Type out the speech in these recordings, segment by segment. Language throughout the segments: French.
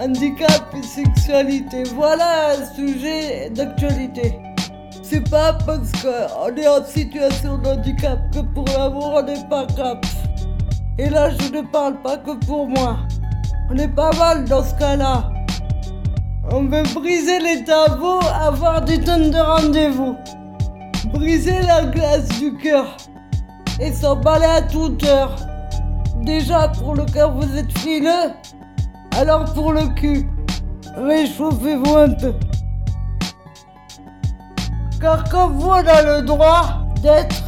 handicap et sexualité. Voilà un sujet d'actualité. C'est pas parce qu'on est en situation de handicap que pour l'amour on n'est pas cap. Et là je ne parle pas que pour moi. On est pas mal dans ce cas-là. On veut briser les tabous, avoir des tonnes de rendez-vous. Briser la glace du cœur et s'emballer à toute heure. Déjà pour le cœur vous êtes frileux, alors pour le cul, réchauffez-vous un peu. Car comme vous, on a le droit d'être,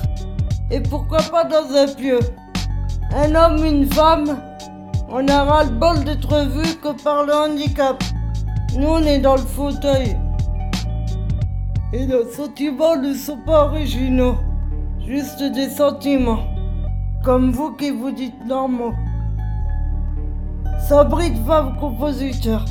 et pourquoi pas dans un pieu, un homme, une femme, on a le bol d'être vu que par le handicap. Nous, on est dans le fauteuil. Et nos sentiments ne sont pas originaux, juste des sentiments, comme vous qui vous dites normaux. Sabri de femme compositeur.